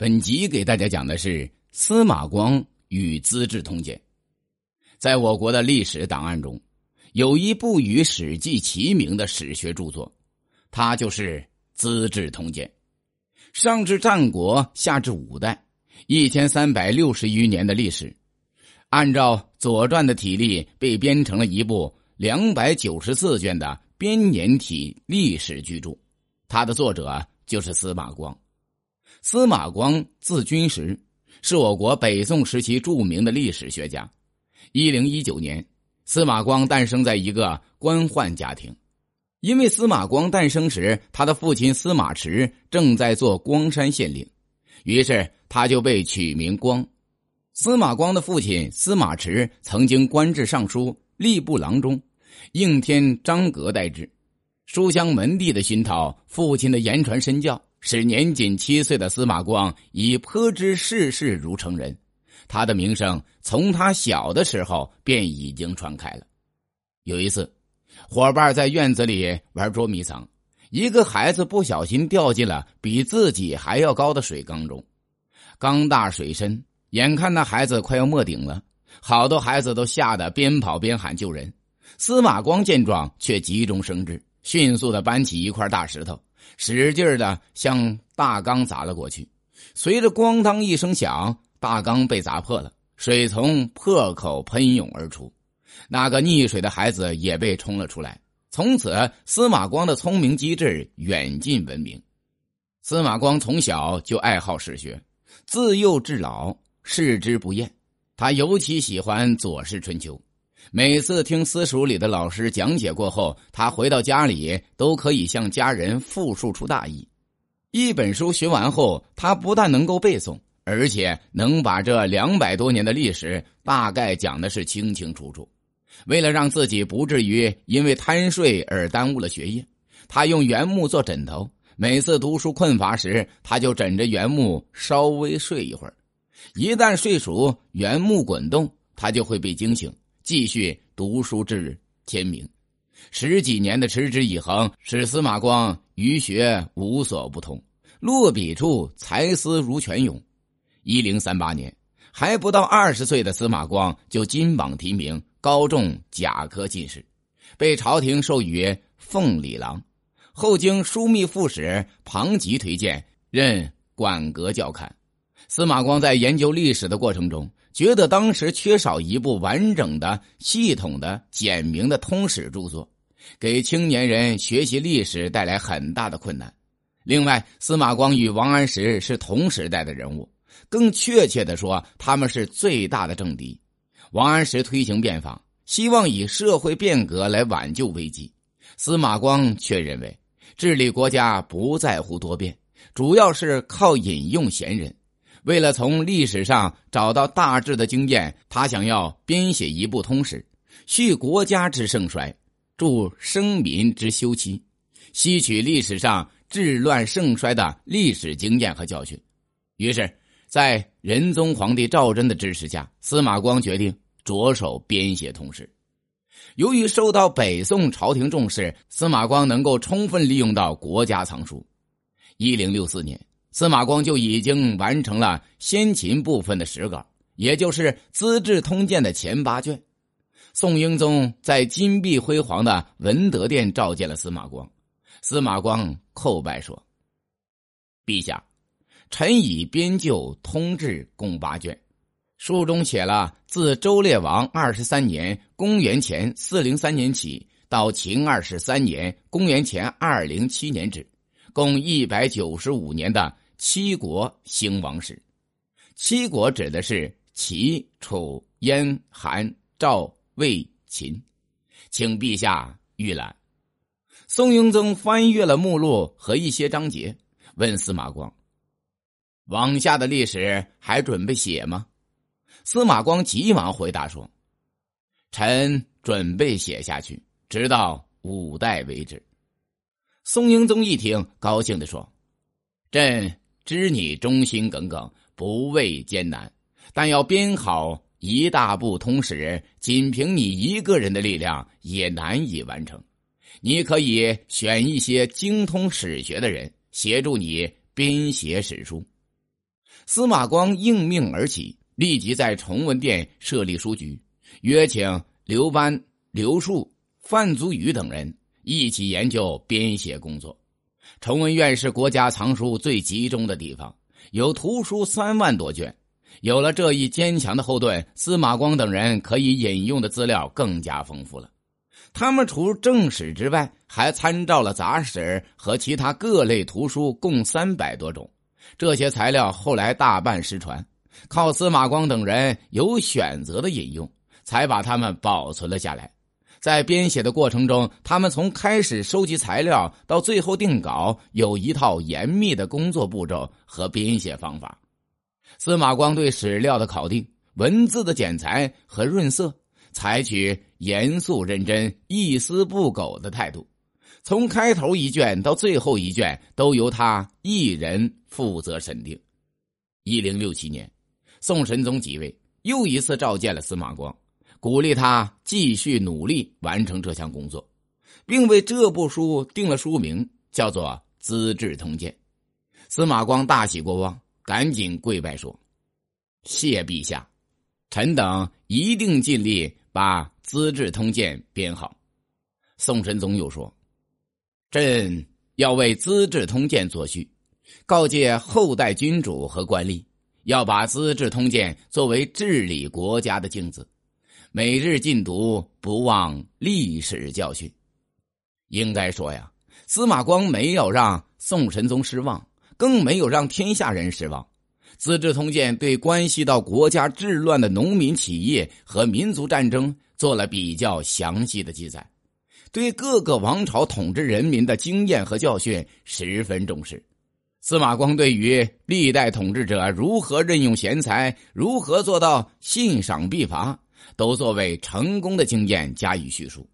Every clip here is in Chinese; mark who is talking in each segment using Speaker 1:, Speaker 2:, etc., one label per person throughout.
Speaker 1: 本集给大家讲的是司马光与《资治通鉴》。在我国的历史档案中，有一部与《史记》齐名的史学著作，它就是《资治通鉴》。上至战国，下至五代，一千三百六十余年的历史，按照《左传》的体例，被编成了一部两百九十四卷的编年体历史巨著。它的作者就是司马光。司马光字君实，是我国北宋时期著名的历史学家。一零一九年，司马光诞生在一个官宦家庭。因为司马光诞生时，他的父亲司马池正在做光山县令，于是他就被取名光。司马光的父亲司马池曾经官至尚书、吏部郎中，应天张阁代之。书香门第的熏陶，父亲的言传身教。使年仅七岁的司马光已颇知世事如成人，他的名声从他小的时候便已经传开了。有一次，伙伴在院子里玩捉迷藏，一个孩子不小心掉进了比自己还要高的水缸中，缸大水深，眼看那孩子快要没顶了，好多孩子都吓得边跑边喊救人。司马光见状，却急中生智，迅速的搬起一块大石头。使劲的向大缸砸了过去，随着“咣当”一声响，大缸被砸破了，水从破口喷涌而出，那个溺水的孩子也被冲了出来。从此，司马光的聪明机智远近闻名。司马光从小就爱好史学，自幼至老视之不厌。他尤其喜欢《左氏春秋》。每次听私塾里的老师讲解过后，他回到家里都可以向家人复述出大意。一本书学完后，他不但能够背诵，而且能把这两百多年的历史大概讲的是清清楚楚。为了让自己不至于因为贪睡而耽误了学业，他用原木做枕头。每次读书困乏时，他就枕着原木稍微睡一会儿。一旦睡熟，原木滚动，他就会被惊醒。继续读书至天明，十几年的持之以恒使司马光于学无所不通，落笔处才思如泉涌。一零三八年，还不到二十岁的司马光就金榜题名，高中甲科进士，被朝廷授予奉礼郎。后经枢密副使庞吉推荐，任馆阁校看。司马光在研究历史的过程中。觉得当时缺少一部完整的、系统的、简明的通史著作，给青年人学习历史带来很大的困难。另外，司马光与王安石是同时代的人物，更确切的说，他们是最大的政敌。王安石推行变法，希望以社会变革来挽救危机；司马光却认为，治理国家不在乎多变，主要是靠引用贤人。为了从历史上找到大致的经验，他想要编写一部通史，叙国家之盛衰，助生民之休戚，吸取历史上治乱盛衰的历史经验和教训。于是，在仁宗皇帝赵祯的支持下，司马光决定着手编写通史。由于受到北宋朝廷重视，司马光能够充分利用到国家藏书。一零六四年。司马光就已经完成了先秦部分的史稿，也就是《资治通鉴》的前八卷。宋英宗在金碧辉煌的文德殿召见了司马光，司马光叩拜说：“陛下，臣已编就《通志》共八卷，书中写了自周烈王二十三年（公元前四零三年）起，到秦二十三年（公元前二零七年）止，共一百九十五年的。”七国兴亡史，七国指的是齐、楚、燕、韩、赵、魏、秦，请陛下预览。宋英宗翻阅了目录和一些章节，问司马光：“往下的历史还准备写吗？”司马光急忙回答说：“臣准备写下去，直到五代为止。”宋英宗一听，高兴的说：“朕。”知你忠心耿耿，不畏艰难，但要编好一大部通史，仅凭你一个人的力量也难以完成。你可以选一些精通史学的人协助你编写史书。司马光应命而起，立即在崇文殿设立书局，约请刘班、刘树、范祖禹等人一起研究编写工作。崇文院是国家藏书最集中的地方，有图书三万多卷。有了这一坚强的后盾，司马光等人可以引用的资料更加丰富了。他们除正史之外，还参照了杂史和其他各类图书，共三百多种。这些材料后来大半失传，靠司马光等人有选择的引用，才把它们保存了下来。在编写的过程中，他们从开始收集材料到最后定稿，有一套严密的工作步骤和编写方法。司马光对史料的考定、文字的剪裁和润色，采取严肃认真、一丝不苟的态度。从开头一卷到最后一卷，都由他一人负责审定。一零六七年，宋神宗即位，又一次召见了司马光，鼓励他继续努力完成这项工作，并为这部书定了书名，叫做《资治通鉴》。司马光大喜过望，赶紧跪拜说：“谢陛下，臣等一定尽力把《资治通鉴》编好。”宋神宗又说。朕要为《资治通鉴》作序，告诫后代君主和官吏，要把《资治通鉴》作为治理国家的镜子，每日禁读，不忘历史教训。应该说呀，司马光没有让宋神宗失望，更没有让天下人失望。《资治通鉴》对关系到国家治乱的农民起义和民族战争做了比较详细的记载。对各个王朝统治人民的经验和教训十分重视。司马光对于历代统治者如何任用贤才、如何做到信赏必罚，都作为成功的经验加以叙述，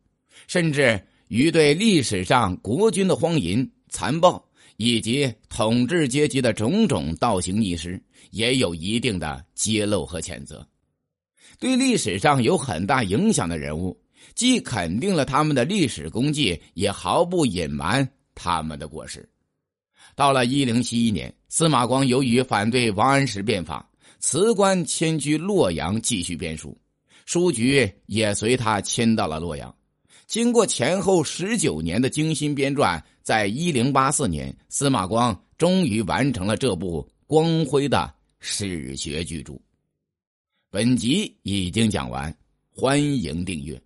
Speaker 1: 甚至于对历史上国君的荒淫、残暴以及统治阶级的种种倒行逆施，也有一定的揭露和谴责。对历史上有很大影响的人物。既肯定了他们的历史功绩，也毫不隐瞒他们的过失。到了一零七一年，司马光由于反对王安石变法，辞官迁居洛阳，继续编书，书局也随他迁到了洛阳。经过前后十九年的精心编撰，在一零八四年，司马光终于完成了这部光辉的史学巨著。本集已经讲完，欢迎订阅。